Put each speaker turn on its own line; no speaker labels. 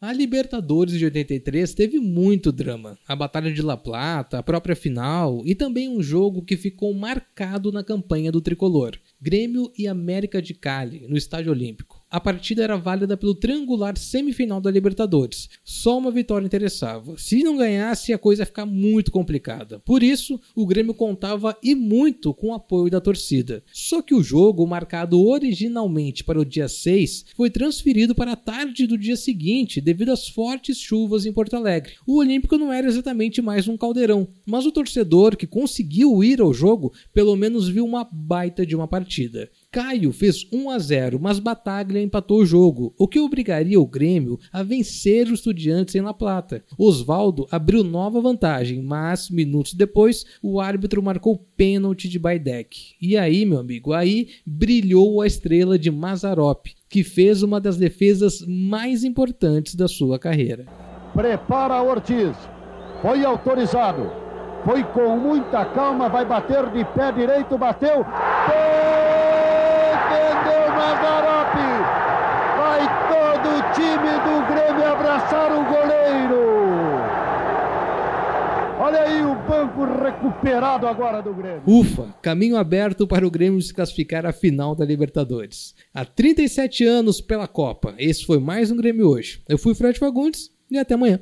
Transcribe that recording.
A Libertadores de 83 teve muito drama. A Batalha de La Plata, a própria final e também um jogo que ficou marcado na campanha do tricolor: Grêmio e América de Cali, no Estádio Olímpico a partida era válida pelo triangular semifinal da Libertadores. Só uma vitória interessava. Se não ganhasse, a coisa ia ficar muito complicada. Por isso, o Grêmio contava e muito com o apoio da torcida. Só que o jogo, marcado originalmente para o dia 6, foi transferido para a tarde do dia seguinte devido às fortes chuvas em Porto Alegre. O Olímpico não era exatamente mais um caldeirão, mas o torcedor que conseguiu ir ao jogo pelo menos viu uma baita de uma partida. Caio fez 1 a 0, mas Bataglia empatou o jogo, o que obrigaria o Grêmio a vencer os Estudiantes em La Plata. Osvaldo abriu nova vantagem, mas minutos depois o árbitro marcou pênalti de Baidek. E aí, meu amigo, aí brilhou a estrela de Mazarop, que fez uma das defesas mais importantes da sua carreira.
Prepara Ortiz. Foi autorizado. Foi com muita calma, vai bater de pé direito, bateu. Defendeu Mazarop. Vai todo o time do Grêmio abraçar o goleiro. Olha aí o banco recuperado agora do Grêmio.
Ufa, caminho aberto para o Grêmio se classificar à final da Libertadores. Há 37 anos pela Copa. Esse foi mais um Grêmio hoje. Eu fui Fred Fagundes e até amanhã.